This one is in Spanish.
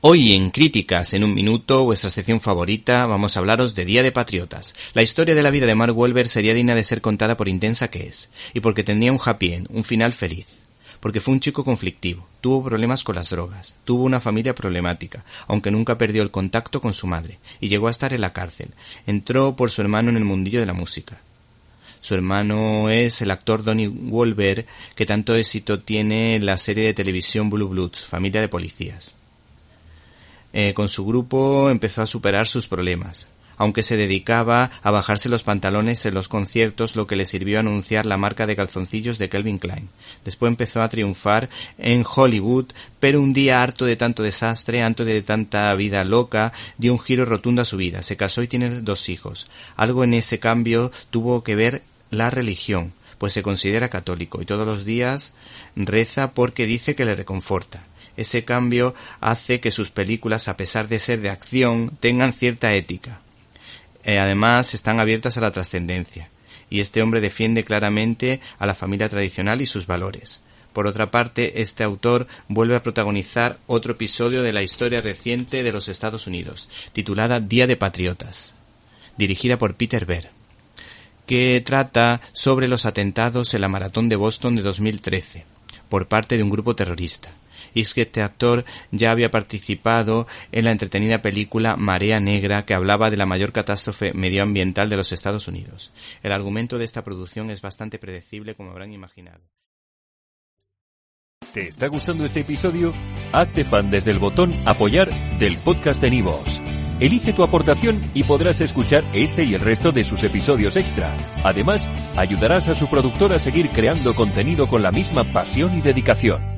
Hoy en Críticas en un minuto, vuestra sección favorita, vamos a hablaros de Día de Patriotas. La historia de la vida de Mark Wolver sería digna de ser contada por intensa que es, y porque tenía un happy end, un final feliz. Porque fue un chico conflictivo, tuvo problemas con las drogas, tuvo una familia problemática, aunque nunca perdió el contacto con su madre, y llegó a estar en la cárcel. Entró por su hermano en el mundillo de la música. Su hermano es el actor Donnie Wolver, que tanto éxito tiene en la serie de televisión Blue Bloods, Familia de Policías. Eh, con su grupo empezó a superar sus problemas, aunque se dedicaba a bajarse los pantalones en los conciertos, lo que le sirvió a anunciar la marca de calzoncillos de Calvin Klein. Después empezó a triunfar en Hollywood, pero un día harto de tanto desastre, harto de tanta vida loca, dio un giro rotundo a su vida. Se casó y tiene dos hijos. Algo en ese cambio tuvo que ver la religión, pues se considera católico y todos los días reza porque dice que le reconforta. Ese cambio hace que sus películas, a pesar de ser de acción, tengan cierta ética. Eh, además, están abiertas a la trascendencia. Y este hombre defiende claramente a la familia tradicional y sus valores. Por otra parte, este autor vuelve a protagonizar otro episodio de la historia reciente de los Estados Unidos, titulada Día de Patriotas, dirigida por Peter Berg, que trata sobre los atentados en la maratón de Boston de 2013 por parte de un grupo terrorista y es que este actor ya había participado en la entretenida película Marea Negra que hablaba de la mayor catástrofe medioambiental de los Estados Unidos. El argumento de esta producción es bastante predecible como habrán imaginado. ¿Te está gustando este episodio? Hazte fan desde el botón apoyar del podcast de Nivos. Elige tu aportación y podrás escuchar este y el resto de sus episodios extra. Además, ayudarás a su productor a seguir creando contenido con la misma pasión y dedicación.